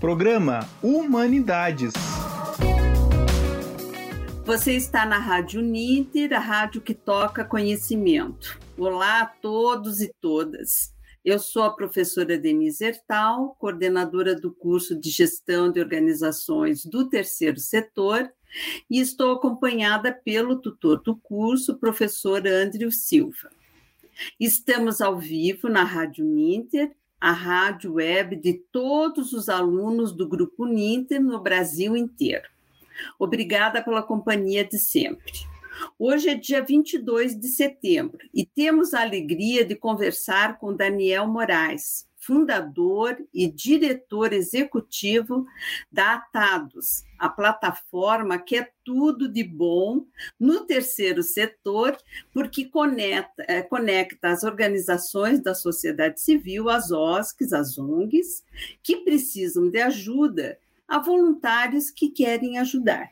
Programa Humanidades. Você está na Rádio Ninter, a rádio que toca conhecimento. Olá a todos e todas. Eu sou a professora Denise Ertal, coordenadora do curso de Gestão de Organizações do Terceiro Setor, e estou acompanhada pelo tutor do curso, professor Andrew Silva. Estamos ao vivo na Rádio Ninter a rádio web de todos os alunos do Grupo Ninter no Brasil inteiro. Obrigada pela companhia de sempre. Hoje é dia 22 de setembro e temos a alegria de conversar com Daniel Moraes, fundador e diretor executivo da Atados, a plataforma que é tudo de bom no terceiro setor, porque conecta, é, conecta as organizações da sociedade civil, as OSCs, as ONGs, que precisam de ajuda, a voluntários que querem ajudar.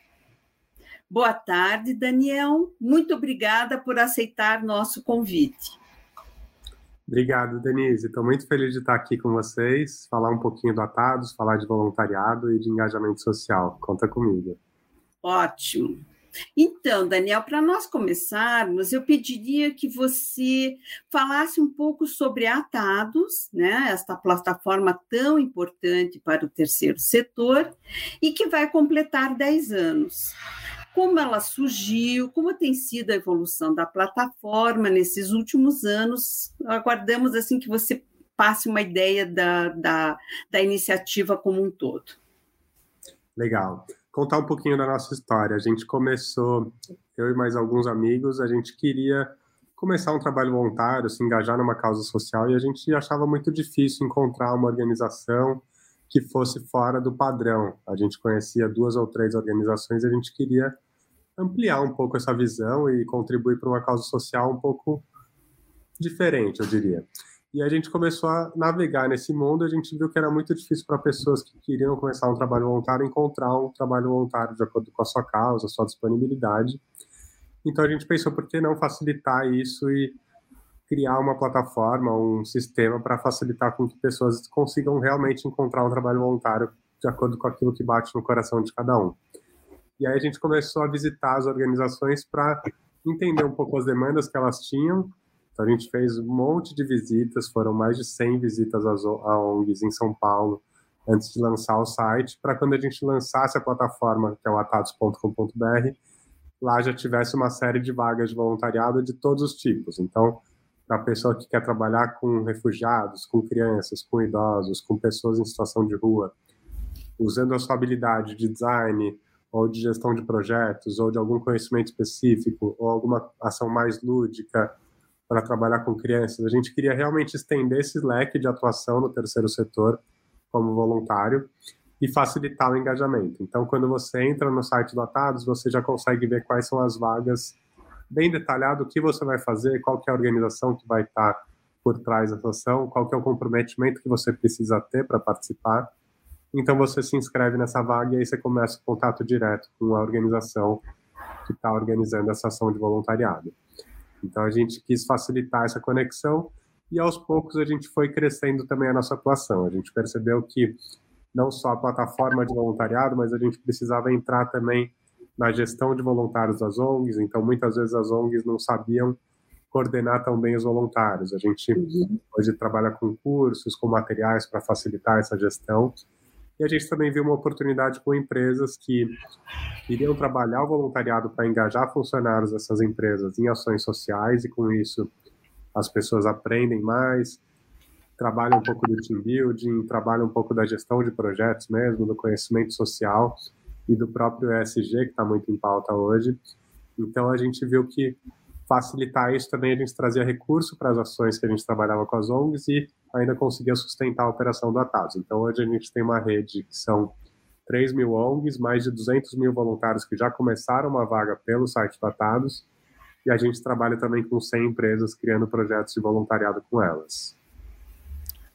Boa tarde, Daniel. Muito obrigada por aceitar nosso convite. Obrigado, Denise. Estou muito feliz de estar aqui com vocês, falar um pouquinho do Atados, falar de voluntariado e de engajamento social. Conta comigo. Ótimo. Então, Daniel, para nós começarmos, eu pediria que você falasse um pouco sobre Atados, né, esta plataforma tão importante para o terceiro setor e que vai completar 10 anos como ela surgiu, como tem sido a evolução da plataforma nesses últimos anos. Aguardamos assim que você passe uma ideia da, da, da iniciativa como um todo. Legal. Contar um pouquinho da nossa história. A gente começou, eu e mais alguns amigos, a gente queria começar um trabalho voluntário, se engajar numa causa social, e a gente achava muito difícil encontrar uma organização que fosse fora do padrão. A gente conhecia duas ou três organizações e a gente queria ampliar um pouco essa visão e contribuir para uma causa social um pouco diferente, eu diria. E a gente começou a navegar nesse mundo, a gente viu que era muito difícil para pessoas que queriam começar um trabalho voluntário encontrar um trabalho voluntário de acordo com a sua causa, a sua disponibilidade. Então a gente pensou por que não facilitar isso e criar uma plataforma, um sistema para facilitar com que pessoas consigam realmente encontrar um trabalho voluntário de acordo com aquilo que bate no coração de cada um. E aí a gente começou a visitar as organizações para entender um pouco as demandas que elas tinham. Então a gente fez um monte de visitas, foram mais de 100 visitas às ONGs em São Paulo antes de lançar o site, para quando a gente lançasse a plataforma, que é o atados.com.br, lá já tivesse uma série de vagas de voluntariado de todos os tipos. Então, para a pessoa que quer trabalhar com refugiados, com crianças, com idosos, com pessoas em situação de rua, usando a sua habilidade de design ou de gestão de projetos, ou de algum conhecimento específico, ou alguma ação mais lúdica para trabalhar com crianças. A gente queria realmente estender esse leque de atuação no terceiro setor como voluntário e facilitar o engajamento. Então, quando você entra no site do Atados, você já consegue ver quais são as vagas bem detalhado o que você vai fazer, qual que é a organização que vai estar por trás da ação, qual que é o comprometimento que você precisa ter para participar. Então você se inscreve nessa vaga e aí você começa o contato direto com a organização que está organizando essa ação de voluntariado. Então a gente quis facilitar essa conexão e aos poucos a gente foi crescendo também a nossa atuação. A gente percebeu que não só a plataforma de voluntariado, mas a gente precisava entrar também na gestão de voluntários das ONGs, então muitas vezes as ONGs não sabiam coordenar tão bem os voluntários. A gente uhum. hoje trabalha com cursos, com materiais para facilitar essa gestão. E a gente também viu uma oportunidade com empresas que iriam trabalhar o voluntariado para engajar funcionários dessas empresas em ações sociais e com isso as pessoas aprendem mais, trabalham um pouco do team building, trabalham um pouco da gestão de projetos mesmo, do conhecimento social e do próprio ESG, que está muito em pauta hoje. Então, a gente viu que facilitar isso também a gente trazia recurso para as ações que a gente trabalhava com as ONGs e ainda conseguia sustentar a operação do Atas. Então, hoje a gente tem uma rede que são 3 mil ONGs, mais de 200 mil voluntários que já começaram uma vaga pelo site do Atados, e a gente trabalha também com 100 empresas criando projetos de voluntariado com elas.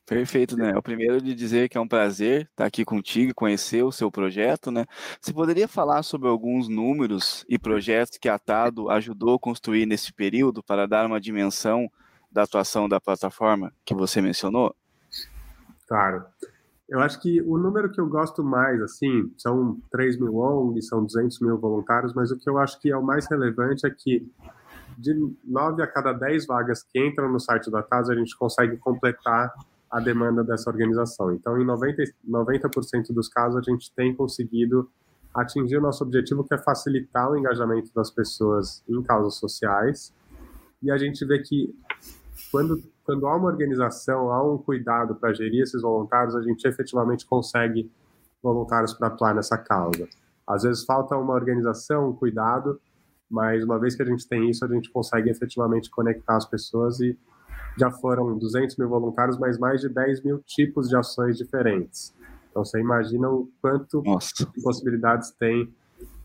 Perfeito, né? O primeiro de dizer que é um prazer estar aqui contigo e conhecer o seu projeto, né? Você poderia falar sobre alguns números e projetos que a Atado ajudou a construir nesse período para dar uma dimensão da atuação da plataforma que você mencionou? Claro. Eu acho que o número que eu gosto mais, assim, são 3 mil ONGs, são 200 mil voluntários, mas o que eu acho que é o mais relevante é que de 9 a cada 10 vagas que entram no site da TAS, a gente consegue completar a demanda dessa organização. Então, em 90%, 90 dos casos, a gente tem conseguido atingir o nosso objetivo, que é facilitar o engajamento das pessoas em causas sociais. E a gente vê que quando quando há uma organização, há um cuidado para gerir esses voluntários, a gente efetivamente consegue voluntários para atuar nessa causa. Às vezes falta uma organização, um cuidado, mas uma vez que a gente tem isso, a gente consegue efetivamente conectar as pessoas e já foram 200 mil voluntários, mas mais de 10 mil tipos de ações diferentes. Então você imagina o quanto Nossa. de possibilidades tem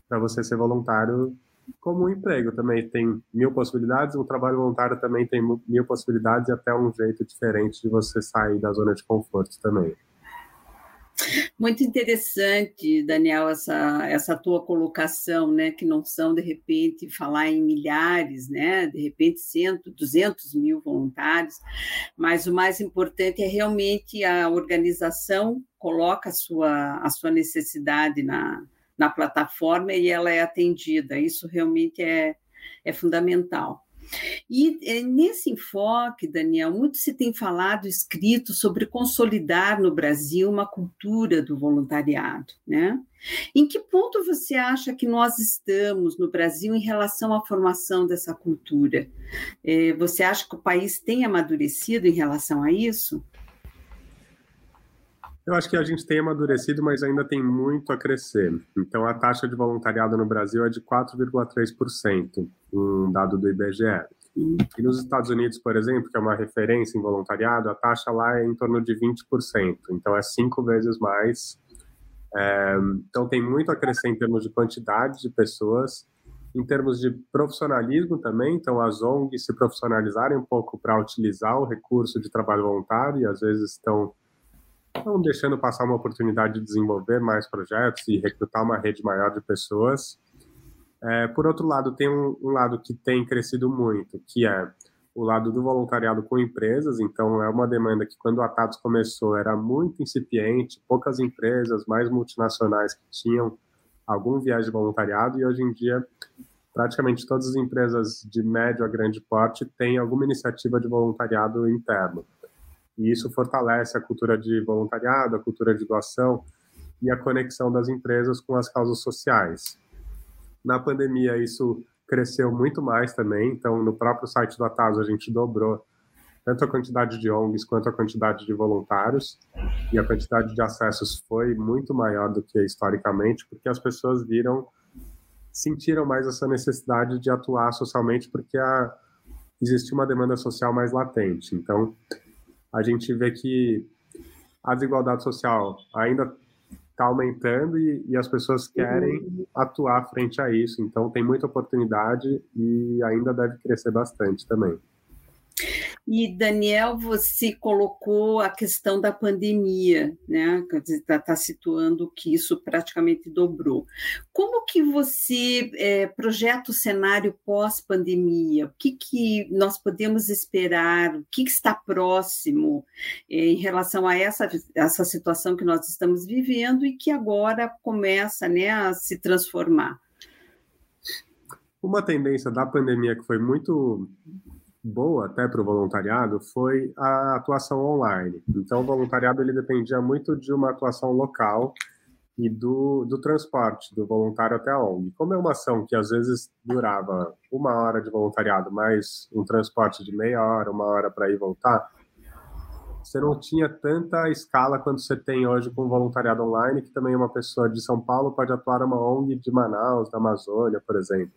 para você ser voluntário como um emprego também tem mil possibilidades, um trabalho voluntário também tem mil possibilidades e até um jeito diferente de você sair da zona de conforto também. Muito interessante, Daniel, essa, essa tua colocação, né, que não são, de repente, falar em milhares, né, de repente, cento, duzentos mil voluntários, mas o mais importante é realmente a organização coloca a sua, a sua necessidade na, na plataforma e ela é atendida. Isso realmente é, é fundamental. E é, nesse enfoque, Daniel, muito se tem falado, escrito sobre consolidar no Brasil uma cultura do voluntariado, né? Em que ponto você acha que nós estamos no Brasil em relação à formação dessa cultura? É, você acha que o país tem amadurecido em relação a isso? Eu acho que a gente tem amadurecido, mas ainda tem muito a crescer. Então, a taxa de voluntariado no Brasil é de 4,3%, um dado do IBGE. E nos Estados Unidos, por exemplo, que é uma referência em voluntariado, a taxa lá é em torno de 20%, então é cinco vezes mais. É, então, tem muito a crescer em termos de quantidade de pessoas, em termos de profissionalismo também. Então, as ONGs se profissionalizarem um pouco para utilizar o recurso de trabalho voluntário e às vezes estão estão deixando passar uma oportunidade de desenvolver mais projetos e recrutar uma rede maior de pessoas. É, por outro lado, tem um, um, lado que tem crescido muito, que é o lado do voluntariado com empresas. Então, é uma demanda que, quando o Atados começou, era muito incipiente, poucas empresas, mais multinacionais que tinham algum viés de voluntariado, e hoje em dia, praticamente todas as empresas de médio a grande porte têm alguma iniciativa de voluntariado interno. E isso fortalece a cultura de voluntariado, a cultura de doação e a conexão das empresas com as causas sociais. Na pandemia, isso cresceu muito mais também, então no próprio site do Ataso a gente dobrou tanto a quantidade de ONGs quanto a quantidade de voluntários, e a quantidade de acessos foi muito maior do que historicamente, porque as pessoas viram, sentiram mais essa necessidade de atuar socialmente, porque a, existe uma demanda social mais latente. Então, a gente vê que a desigualdade social ainda está aumentando e, e, as pessoas querem uhum. atuar frente a isso. Então, tem muita oportunidade e ainda deve crescer bastante também. E, Daniel, você colocou a questão da pandemia, né? Está tá situando que isso praticamente dobrou. Como que você é, projeta o cenário pós-pandemia? O que, que nós podemos esperar? O que, que está próximo é, em relação a essa, essa situação que nós estamos vivendo e que agora começa né, a se transformar? Uma tendência da pandemia que foi muito boa até para o voluntariado foi a atuação online. Então, o voluntariado ele dependia muito de uma atuação local e do, do transporte do voluntário até a ONG. Como é uma ação que às vezes durava uma hora de voluntariado, mais um transporte de meia hora, uma hora para ir e voltar, você não tinha tanta escala quanto você tem hoje com voluntariado online, que também uma pessoa de São Paulo pode atuar numa ONG de Manaus, da Amazônia, por exemplo.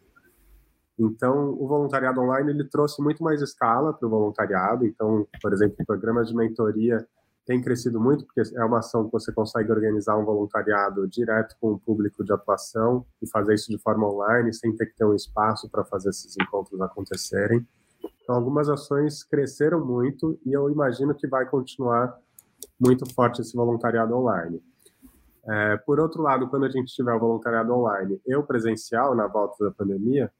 Então, o voluntariado online ele trouxe muito mais escala para o voluntariado. Então, por exemplo, programas de mentoria têm crescido muito, porque é uma ação que você consegue organizar um voluntariado direto com o público de atuação e fazer isso de forma online, sem ter que ter um espaço para fazer esses encontros acontecerem. Então, algumas ações cresceram muito e eu imagino que vai continuar muito forte esse voluntariado online. É, por outro lado, quando a gente tiver o voluntariado online e o presencial na volta da pandemia,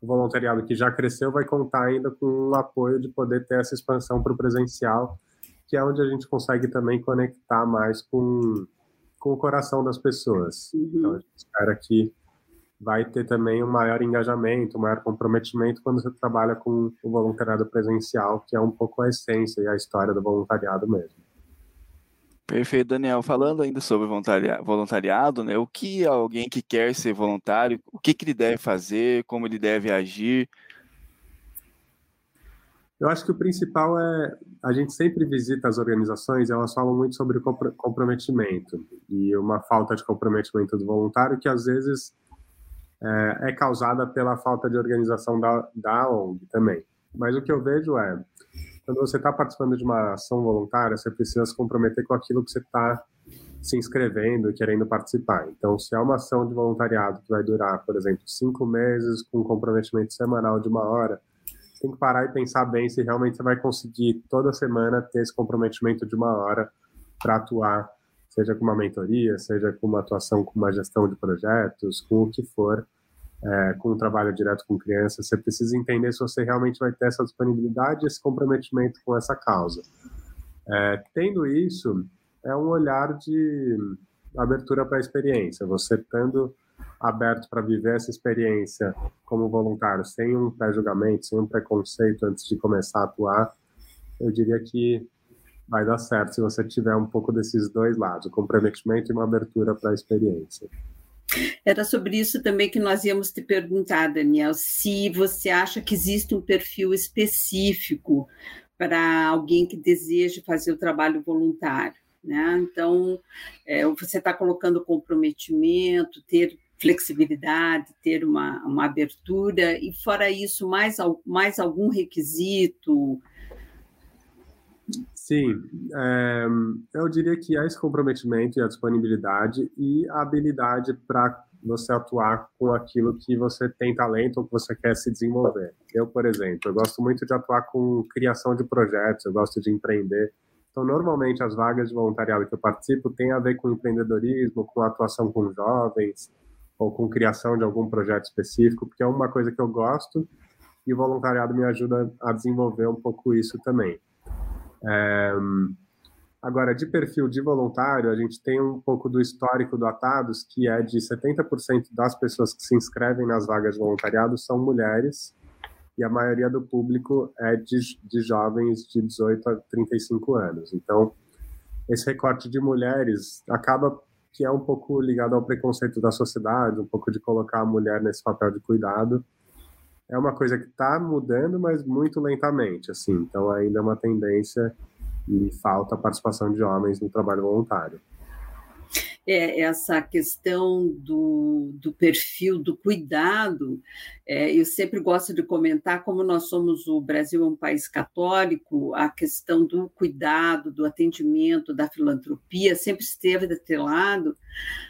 o voluntariado que já cresceu vai contar ainda com o apoio de poder ter essa expansão para o presencial que é onde a gente consegue também conectar mais com, com o coração das pessoas. Uhum. Então, a gente espera que vai ter também um maior engajamento, um maior comprometimento quando você trabalha com o voluntariado presencial, que é um pouco a essência e a história do voluntariado mesmo. Perfeito, Daniel. Falando ainda sobre voluntariado, né, o que alguém que quer ser voluntário, o que, que ele deve fazer, como ele deve agir? Eu acho que o principal é a gente sempre visita as organizações, elas falam muito sobre comprometimento e uma falta de comprometimento do voluntário que às vezes é, é causada pela falta de organização da, da ONG também. Mas o que eu vejo é quando você está participando de uma ação voluntária, você precisa se comprometer com aquilo que você está se inscrevendo e querendo participar. Então, se é uma ação de voluntariado que vai durar, por exemplo, cinco meses, com um comprometimento semanal de uma hora, você tem que parar e pensar bem se realmente você vai conseguir toda semana ter esse comprometimento de uma hora para atuar, seja com uma mentoria, seja com uma atuação com uma gestão de projetos, com o que for é, com o trabalho direto com crianças, você precisa entender se você realmente vai ter essa disponibilidade, esse comprometimento com essa causa. É, tendo isso, é um olhar de abertura para a experiência. Você estando aberto para viver essa experiência como voluntário, sem um pré-julgamento, sem um preconceito antes de começar a atuar, eu diria que vai dar certo se você tiver um pouco desses dois lados, o comprometimento e uma abertura para a experiência. Era sobre isso também que nós íamos te perguntar, Daniel, se você acha que existe um perfil específico para alguém que deseja fazer o trabalho voluntário. Né? Então, é, você está colocando comprometimento, ter flexibilidade, ter uma, uma abertura, e fora isso, mais, mais algum requisito? Sim, é, eu diria que há esse comprometimento e a disponibilidade e a habilidade para você atuar com aquilo que você tem talento ou que você quer se desenvolver. Eu, por exemplo, eu gosto muito de atuar com criação de projetos, eu gosto de empreender. Então, normalmente, as vagas de voluntariado que eu participo têm a ver com empreendedorismo, com atuação com jovens ou com criação de algum projeto específico, porque é uma coisa que eu gosto e o voluntariado me ajuda a desenvolver um pouco isso também. É, agora, de perfil de voluntário, a gente tem um pouco do histórico do Atados, que é de 70% das pessoas que se inscrevem nas vagas de voluntariado são mulheres, e a maioria do público é de, de jovens de 18 a 35 anos. Então, esse recorte de mulheres acaba que é um pouco ligado ao preconceito da sociedade, um pouco de colocar a mulher nesse papel de cuidado, é uma coisa que está mudando, mas muito lentamente, assim. Então ainda é uma tendência e falta a participação de homens no trabalho voluntário. É, essa questão do, do perfil, do cuidado, é, eu sempre gosto de comentar, como nós somos, o Brasil é um país católico, a questão do cuidado, do atendimento, da filantropia, sempre esteve atrelado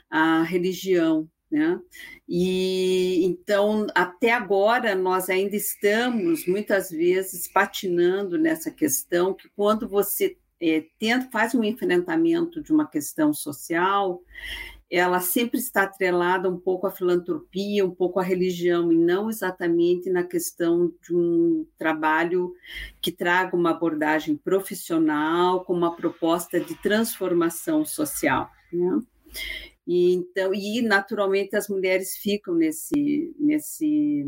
à religião, né? E então, até agora, nós ainda estamos muitas vezes patinando nessa questão que quando você é, tenta, faz um enfrentamento de uma questão social, ela sempre está atrelada um pouco à filantropia, um pouco à religião, e não exatamente na questão de um trabalho que traga uma abordagem profissional, com uma proposta de transformação social. Né? E, então, e naturalmente as mulheres ficam nesse, nesse,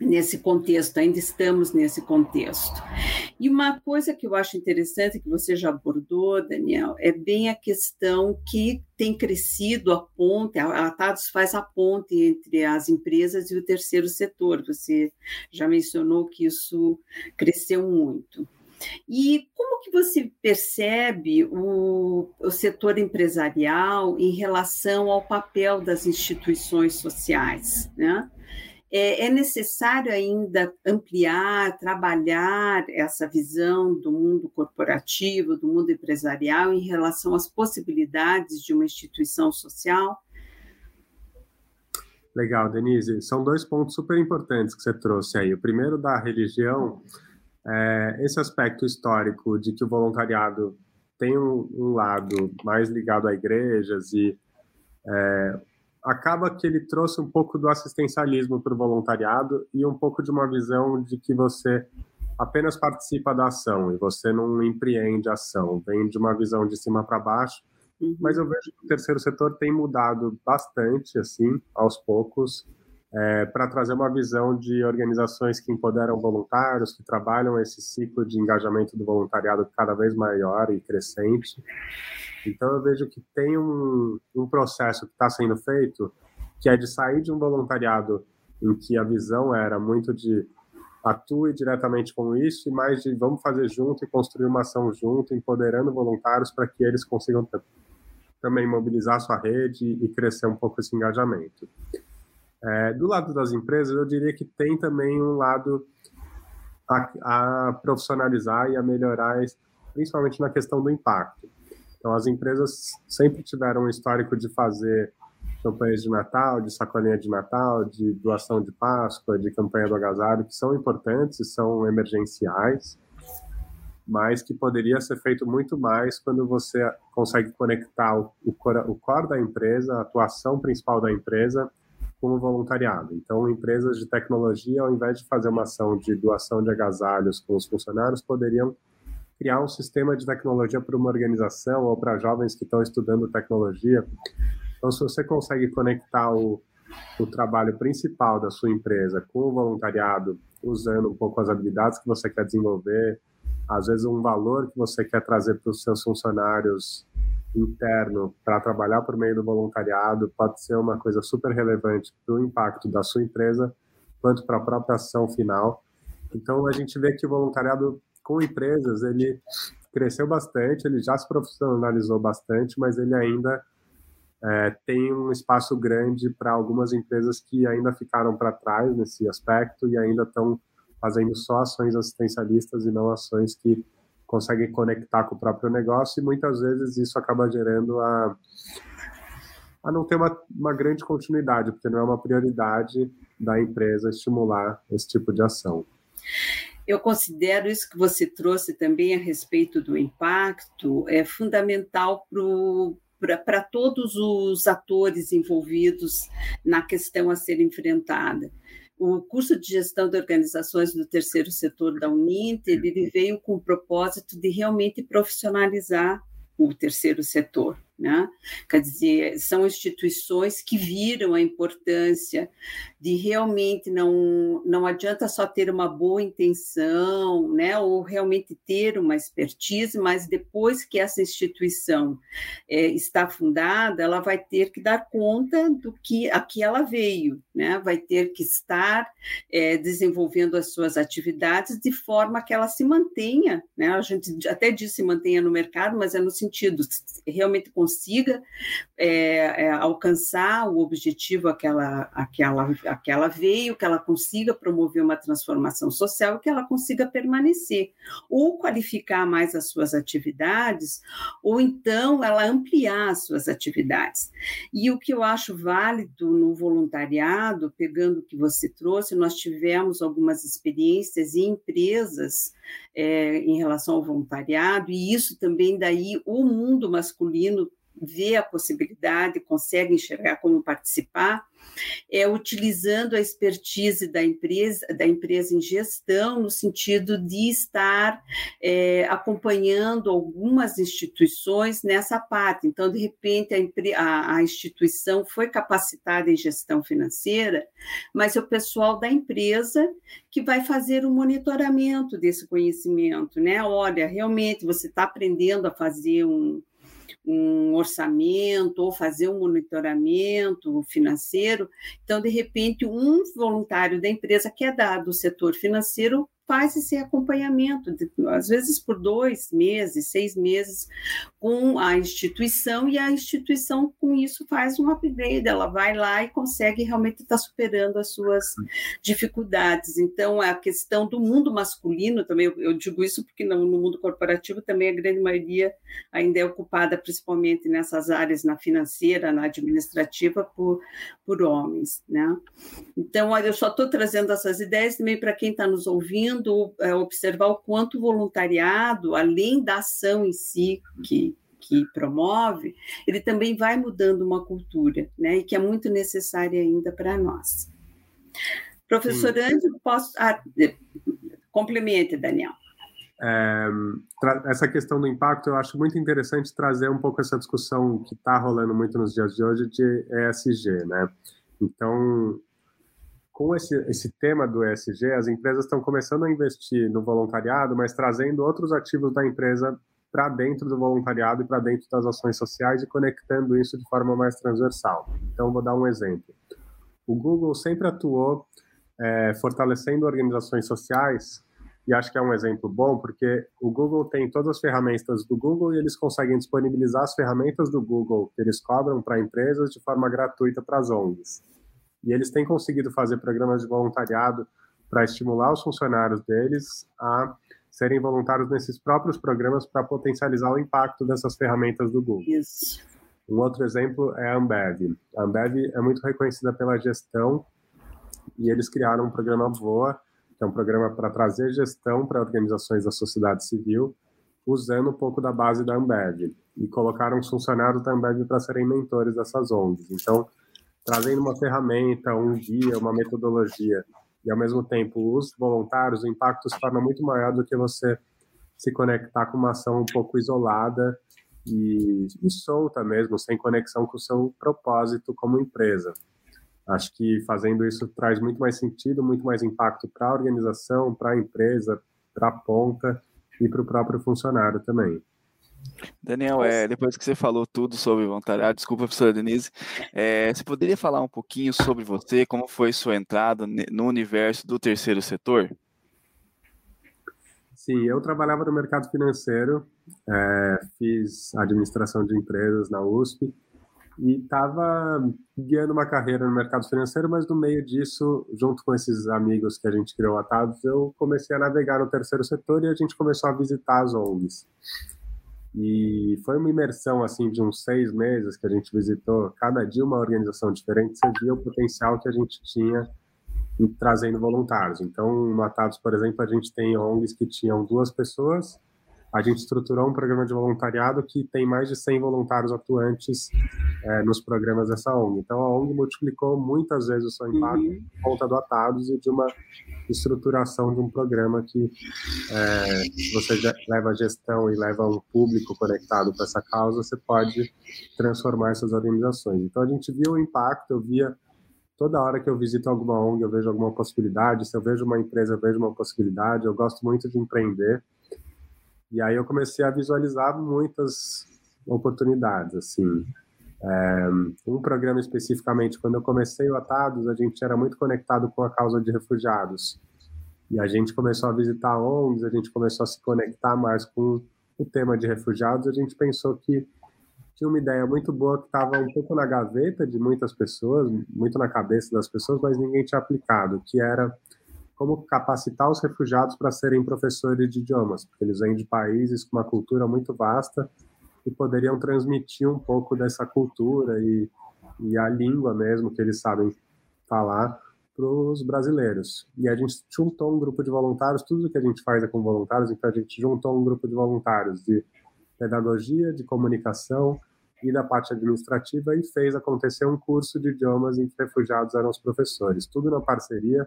nesse contexto, ainda estamos nesse contexto. E uma coisa que eu acho interessante, que você já abordou, Daniel, é bem a questão que tem crescido a ponte, a Atados faz a ponte entre as empresas e o terceiro setor, você já mencionou que isso cresceu muito. E como que você percebe o, o setor empresarial em relação ao papel das instituições sociais, né? É, é necessário ainda ampliar, trabalhar essa visão do mundo corporativo, do mundo empresarial em relação às possibilidades de uma instituição social? Legal, Denise. São dois pontos super importantes que você trouxe aí. O primeiro da religião é, esse aspecto histórico de que o voluntariado tem um, um lado mais ligado a igrejas e é, acaba que ele trouxe um pouco do assistencialismo para o voluntariado e um pouco de uma visão de que você apenas participa da ação e você não empreende a ação, vem de uma visão de cima para baixo. Mas eu vejo que o terceiro setor tem mudado bastante, assim, aos poucos, é, para trazer uma visão de organizações que empoderam voluntários, que trabalham esse ciclo de engajamento do voluntariado cada vez maior e crescente. Então eu vejo que tem um, um processo que está sendo feito, que é de sair de um voluntariado em que a visão era muito de atue diretamente com isso e mais de vamos fazer junto e construir uma ação junto, empoderando voluntários para que eles consigam também mobilizar sua rede e crescer um pouco esse engajamento. É, do lado das empresas, eu diria que tem também um lado a, a profissionalizar e a melhorar, principalmente na questão do impacto. Então, as empresas sempre tiveram um histórico de fazer campanhas de Natal, de sacolinha de Natal, de doação de Páscoa, de campanha do agasalho, que são importantes e são emergenciais, mas que poderia ser feito muito mais quando você consegue conectar o, o, o core da empresa, a atuação principal da empresa, com o voluntariado. Então, empresas de tecnologia, ao invés de fazer uma ação de doação de agasalhos com os funcionários, poderiam criar um sistema de tecnologia para uma organização ou para jovens que estão estudando tecnologia então, se você consegue conectar o, o trabalho principal da sua empresa com o voluntariado, usando um pouco as habilidades que você quer desenvolver, às vezes um valor que você quer trazer para os seus funcionários interno para trabalhar por meio do voluntariado, pode ser uma coisa super relevante para o impacto da sua empresa, quanto para a própria ação final. Então, a gente vê que o voluntariado com empresas, ele cresceu bastante, ele já se profissionalizou bastante, mas ele ainda é, tem um espaço grande para algumas empresas que ainda ficaram para trás nesse aspecto e ainda estão fazendo só ações assistencialistas e não ações que conseguem conectar com o próprio negócio e muitas vezes isso acaba gerando a, a não ter uma, uma grande continuidade, porque não é uma prioridade da empresa estimular esse tipo de ação. Eu considero isso que você trouxe também a respeito do impacto é fundamental para todos os atores envolvidos na questão a ser enfrentada. O curso de gestão de organizações do terceiro setor da Uninter ele veio com o propósito de realmente profissionalizar o terceiro setor. Né? Quer dizer, são instituições que viram a importância de realmente não, não adianta só ter uma boa intenção, né? ou realmente ter uma expertise, mas depois que essa instituição é, está fundada, ela vai ter que dar conta do que a que ela veio, né? vai ter que estar é, desenvolvendo as suas atividades de forma que ela se mantenha, né? a gente até disse mantenha no mercado, mas é no sentido realmente consiga é, é, alcançar o objetivo aquela, aquela, aquela veio, que ela consiga promover uma transformação social que ela consiga permanecer, ou qualificar mais as suas atividades, ou então ela ampliar as suas atividades. E o que eu acho válido no voluntariado, pegando o que você trouxe, nós tivemos algumas experiências em empresas é, em relação ao voluntariado, e isso também daí o mundo masculino vê a possibilidade, consegue enxergar como participar, é utilizando a expertise da empresa, da empresa em gestão, no sentido de estar é, acompanhando algumas instituições nessa parte. Então, de repente, a, a, a instituição foi capacitada em gestão financeira, mas é o pessoal da empresa que vai fazer o monitoramento desse conhecimento, né? Olha, realmente você está aprendendo a fazer um um orçamento ou fazer um monitoramento financeiro. Então, de repente, um voluntário da empresa que é dado do setor financeiro faz esse acompanhamento, às vezes por dois meses, seis meses, com a instituição, e a instituição, com isso, faz um upgrade, ela vai lá e consegue realmente estar superando as suas dificuldades. Então, a questão do mundo masculino, também eu, digo isso porque no, no mundo corporativo também a grande maioria ainda é ocupada, principalmente nessas áreas, na financeira, na administrativa, por, por homens. Né? Então, eu só estou trazendo essas ideias também para quem está nos ouvindo, é, observar o quanto o voluntariado, além da ação em si que, que promove, ele também vai mudando uma cultura, né? E que é muito necessária ainda para nós. Professor Andy, posso. Ah, Complemente, Daniel. É, essa questão do impacto, eu acho muito interessante trazer um pouco essa discussão que está rolando muito nos dias de hoje de ESG, né? Então, com esse, esse tema do ESG, as empresas estão começando a investir no voluntariado, mas trazendo outros ativos da empresa para dentro do voluntariado e para dentro das ações sociais e conectando isso de forma mais transversal. Então, vou dar um exemplo. O Google sempre atuou é, fortalecendo organizações sociais e acho que é um exemplo bom porque o Google tem todas as ferramentas do Google e eles conseguem disponibilizar as ferramentas do Google que eles cobram para empresas de forma gratuita para as ONGs. E eles têm conseguido fazer programas de voluntariado para estimular os funcionários deles a serem voluntários nesses próprios programas para potencializar o impacto dessas ferramentas do Google. Isso. Um outro exemplo é a Ambev. A Ambev é muito reconhecida pela gestão e eles criaram um programa Voa que é um programa para trazer gestão para organizações da sociedade civil, usando um pouco da base da Ambev. E colocaram os funcionários da Ambev para serem mentores dessas ONGs. Então, trazendo uma ferramenta, um guia, uma metodologia, e ao mesmo tempo os voluntários, o impacto se torna muito maior do que você se conectar com uma ação um pouco isolada e, e solta mesmo, sem conexão com o seu propósito como empresa. Acho que fazendo isso traz muito mais sentido, muito mais impacto para a organização, para a empresa, para a ponta e para o próprio funcionário também. Daniel, é, depois que você falou tudo sobre voluntariado, desculpa, professora Denise, é, você poderia falar um pouquinho sobre você, como foi sua entrada no universo do terceiro setor? Sim, eu trabalhava no mercado financeiro, é, fiz administração de empresas na USP, e estava guiando uma carreira no mercado financeiro, mas no meio disso, junto com esses amigos que a gente criou atados, eu comecei a navegar no terceiro setor e a gente começou a visitar as ONGs. E foi uma imersão assim de uns seis meses que a gente visitou cada dia uma organização diferente. Você via o potencial que a gente tinha trazendo voluntários. Então, no Atados, por exemplo, a gente tem ONGs que tinham duas pessoas a gente estruturou um programa de voluntariado que tem mais de 100 voluntários atuantes é, nos programas dessa ONG. Então, a ONG multiplicou muitas vezes o seu impacto uhum. por conta do Atados e de uma estruturação de um programa que é, você leva a gestão e leva um público conectado para essa causa, você pode transformar essas organizações. Então, a gente viu o impacto, eu via toda hora que eu visito alguma ONG, eu vejo alguma possibilidade, se eu vejo uma empresa, eu vejo uma possibilidade, eu gosto muito de empreender, e aí eu comecei a visualizar muitas oportunidades, assim. É, um programa especificamente, quando eu comecei o Atados, a gente era muito conectado com a causa de refugiados. E a gente começou a visitar ONGs, a gente começou a se conectar mais com o tema de refugiados, a gente pensou que tinha uma ideia muito boa que estava um pouco na gaveta de muitas pessoas, muito na cabeça das pessoas, mas ninguém tinha aplicado, que era como capacitar os refugiados para serem professores de idiomas, porque eles vêm de países com uma cultura muito vasta e poderiam transmitir um pouco dessa cultura e, e a língua mesmo que eles sabem falar para os brasileiros. E a gente juntou um grupo de voluntários, tudo que a gente faz é com voluntários, então a gente juntou um grupo de voluntários de pedagogia, de comunicação e da parte administrativa e fez acontecer um curso de idiomas em que refugiados eram os professores, tudo na parceria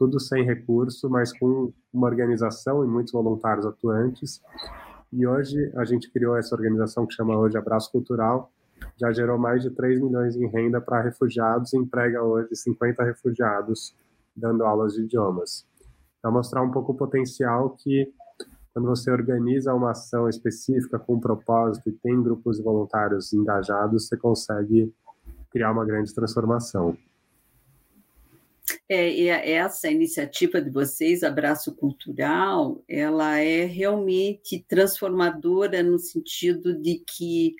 tudo sem recurso, mas com uma organização e muitos voluntários atuantes. E hoje a gente criou essa organização que chama hoje Abraço Cultural, já gerou mais de 3 milhões em renda para refugiados e emprega hoje 50 refugiados dando aulas de idiomas. Para mostrar um pouco o potencial que quando você organiza uma ação específica com um propósito e tem grupos voluntários engajados, você consegue criar uma grande transformação. É, essa iniciativa de vocês, Abraço Cultural, ela é realmente transformadora no sentido de que,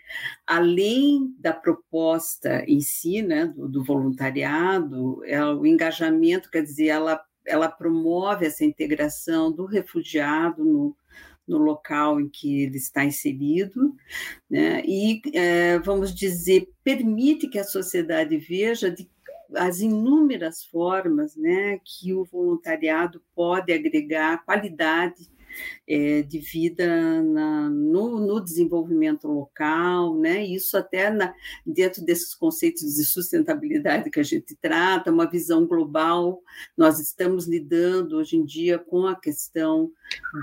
além da proposta em si, né, do, do voluntariado, é, o engajamento, quer dizer, ela, ela promove essa integração do refugiado no, no local em que ele está inserido, né? e, é, vamos dizer, permite que a sociedade veja de as inúmeras formas né, que o voluntariado pode agregar qualidade é, de vida na, no, no, desenvolvimento local, né? Isso até na, dentro desses conceitos de sustentabilidade que a gente trata, uma visão global. Nós estamos lidando hoje em dia com a questão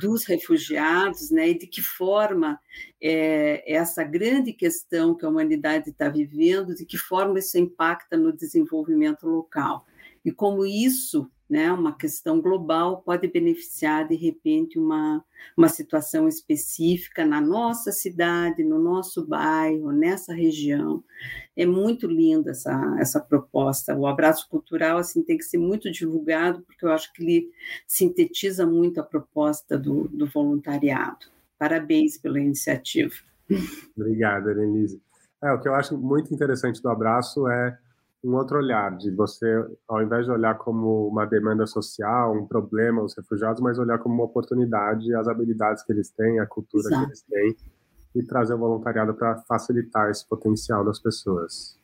dos refugiados, né? E de que forma é, essa grande questão que a humanidade está vivendo, de que forma isso impacta no desenvolvimento local e como isso, né, uma questão global, pode beneficiar, de repente, uma, uma situação específica na nossa cidade, no nosso bairro, nessa região. É muito linda essa, essa proposta. O abraço cultural assim tem que ser muito divulgado, porque eu acho que ele sintetiza muito a proposta do, do voluntariado. Parabéns pela iniciativa. Obrigado, Denise. É, o que eu acho muito interessante do abraço é um outro olhar, de você, ao invés de olhar como uma demanda social, um problema, os refugiados, mas olhar como uma oportunidade, as habilidades que eles têm, a cultura Exato. que eles têm, e trazer o voluntariado para facilitar esse potencial das pessoas.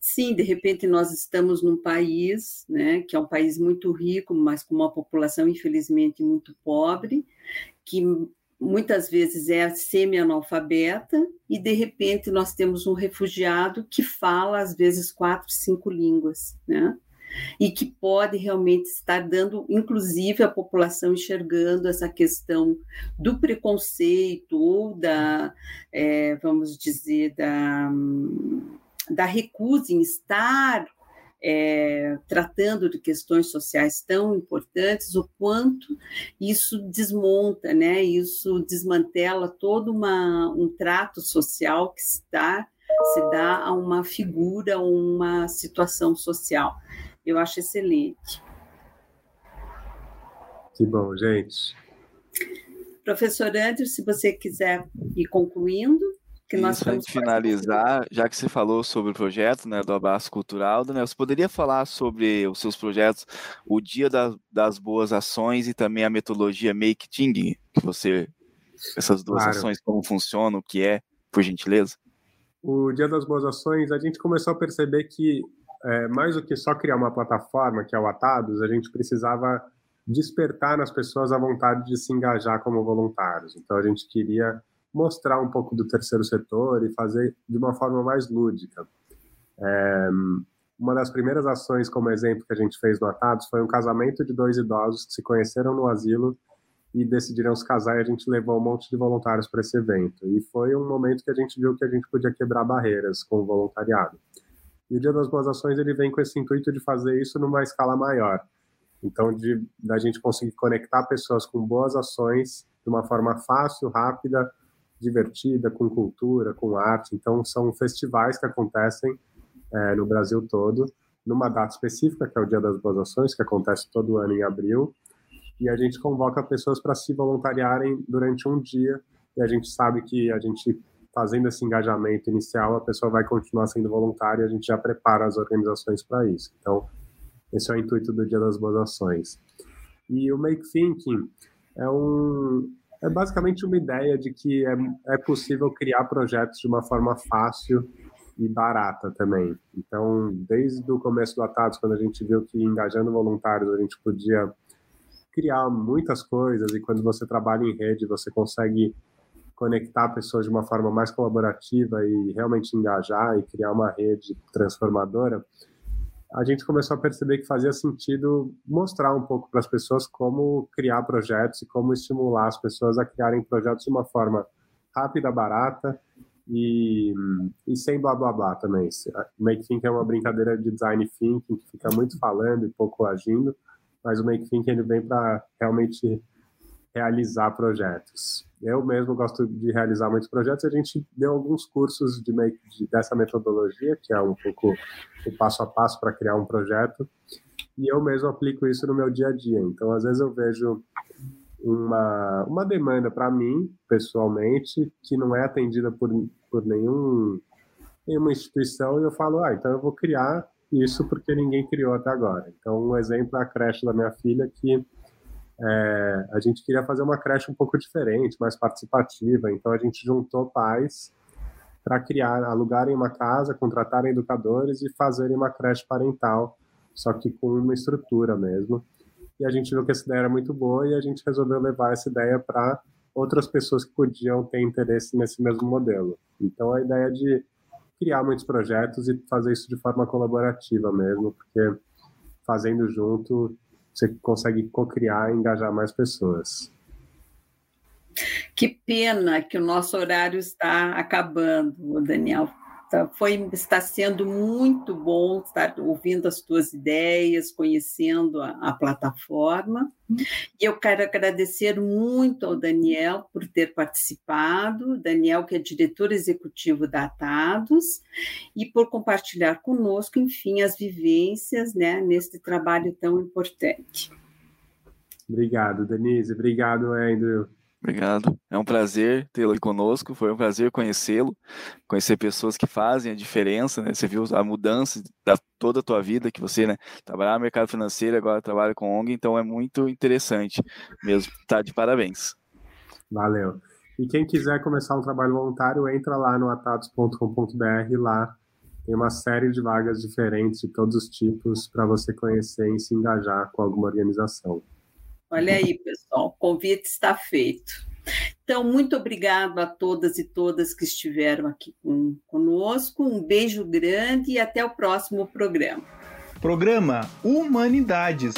Sim, de repente nós estamos num país, né, que é um país muito rico, mas com uma população infelizmente muito pobre, que muitas vezes é semi-analfabeta e de repente nós temos um refugiado que fala às vezes quatro, cinco línguas, né? E que pode realmente estar dando, inclusive, a população enxergando essa questão do preconceito ou da, é, vamos dizer, da, da recusa em estar é, tratando de questões sociais tão importantes, o quanto isso desmonta, né? Isso desmantela todo uma, um trato social que se dá, se dá a uma figura, uma situação social. Eu acho excelente. Que bom, gente. Professor Andrew, se você quiser ir concluindo que nós Isso, estamos finalizar, já que você falou sobre o projeto né, do Abraço Cultural, Daniel, você poderia falar sobre os seus projetos, o Dia da, das Boas Ações e também a metodologia Make Ting, que você, essas duas claro. ações, como funcionam, o que é, por gentileza? O Dia das Boas Ações, a gente começou a perceber que, é, mais do que só criar uma plataforma, que é o Atados, a gente precisava despertar nas pessoas a vontade de se engajar como voluntários. Então, a gente queria mostrar um pouco do terceiro setor e fazer de uma forma mais lúdica. É, uma das primeiras ações, como exemplo, que a gente fez no Atados foi um casamento de dois idosos que se conheceram no asilo e decidiram se casar e a gente levou um monte de voluntários para esse evento. E foi um momento que a gente viu que a gente podia quebrar barreiras com o voluntariado. E o Dia das Boas Ações ele vem com esse intuito de fazer isso numa escala maior. Então, de da gente conseguir conectar pessoas com boas ações de uma forma fácil, rápida divertida, com cultura, com arte. Então, são festivais que acontecem é, no Brasil todo, numa data específica, que é o Dia das Boas Ações, que acontece todo ano em abril. E a gente convoca pessoas para se voluntariarem durante um dia. E a gente sabe que a gente, fazendo esse engajamento inicial, a pessoa vai continuar sendo voluntária e a gente já prepara as organizações para isso. Então, esse é o intuito do Dia das Boas Ações. E o Make Thinking é um, é basicamente uma ideia de que é, é possível criar projetos de uma forma fácil e barata também. Então, desde o começo do Atados, quando a gente viu que engajando voluntários a gente podia criar muitas coisas e quando você trabalha em rede você consegue conectar pessoas de uma forma mais colaborativa e realmente engajar e criar uma rede transformadora, a gente começou a perceber que fazia sentido mostrar um pouco para as pessoas como criar projetos e como estimular as pessoas a criarem projetos de uma forma rápida, barata e, e sem blá blá blá também. Make Think é uma brincadeira de design thinking que fica muito falando e pouco agindo, mas o Make Think ele vem para realmente realizar projetos. Eu mesmo gosto de realizar muitos projetos. A gente deu alguns cursos de, de dessa metodologia, que é um pouco o passo a passo para criar um projeto, e eu mesmo aplico isso no meu dia a dia. Então, às vezes eu vejo uma, uma demanda para mim, pessoalmente, que não é atendida por, por nenhum, nenhuma instituição, e eu falo, ah, então eu vou criar isso porque ninguém criou até agora. Então, um exemplo é a creche da minha filha, que é, a gente queria fazer uma creche um pouco diferente, mais participativa, então a gente juntou pais para criar, alugarem uma casa, contratarem educadores e fazerem uma creche parental, só que com uma estrutura mesmo. e a gente viu que essa ideia era muito boa e a gente resolveu levar essa ideia para outras pessoas que podiam ter interesse nesse mesmo modelo. Então a ideia de criar muitos projetos e fazer isso de forma colaborativa mesmo, porque fazendo junto você consegue co-criar e engajar mais pessoas. Que pena que o nosso horário está acabando, Daniel. Foi, está sendo muito bom estar ouvindo as tuas ideias, conhecendo a, a, plataforma. E eu quero agradecer muito ao Daniel por ter participado, Daniel, que é diretor executivo da Atados, e por compartilhar conosco, enfim, as vivências né, neste trabalho tão importante. Obrigado, Denise. Obrigado, Andrew. Obrigado. É um prazer tê-lo aqui conosco. Foi um prazer conhecê-lo, conhecer pessoas que fazem a diferença. Né? Você viu a mudança da toda a tua vida, que você né, trabalhava no mercado financeiro, agora trabalha com ONG, então é muito interessante mesmo. Tá de parabéns. Valeu. E quem quiser começar um trabalho voluntário, entra lá no atados.com.br, lá tem uma série de vagas diferentes de todos os tipos para você conhecer e se engajar com alguma organização. Olha aí, pessoal, o convite está feito. Então, muito obrigado a todas e todas que estiveram aqui com, conosco. Um beijo grande e até o próximo programa. Programa Humanidades.